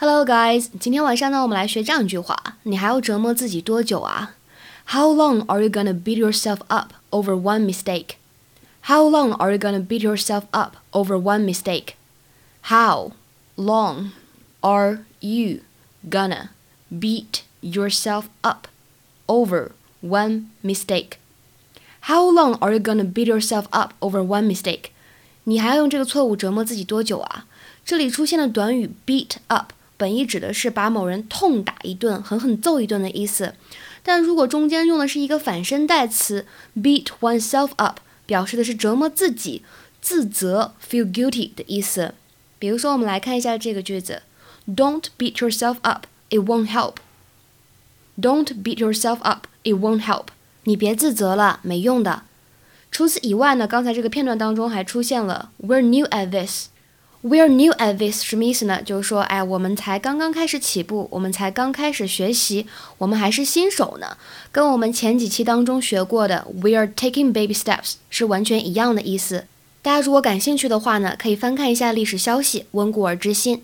Hello guys，今天晚上呢，我们来学这样一句话：你还要折磨自己多久啊？How long are you gonna beat yourself up over one mistake? How long are you gonna beat yourself up over one mistake? How long are you gonna beat yourself up over one mistake? How long are you gonna beat yourself up over one mistake? 你还要用这个错误折磨自己多久啊？这里出现的短语 beat up。 本意指的是把某人痛打一顿、狠狠揍一顿的意思，但如果中间用的是一个反身代词 beat oneself up，表示的是折磨自己、自责 feel guilty 的意思。比如说，我们来看一下这个句子：Don't beat yourself up, it won't help. Don't beat yourself up, it won't help. 你别自责了，没用的。除此以外呢，刚才这个片段当中还出现了 We're new at this。We're new at this 什么意思呢？就是说，哎，我们才刚刚开始起步，我们才刚开始学习，我们还是新手呢。跟我们前几期当中学过的 We're taking baby steps 是完全一样的意思。大家如果感兴趣的话呢，可以翻看一下历史消息，温故而知新。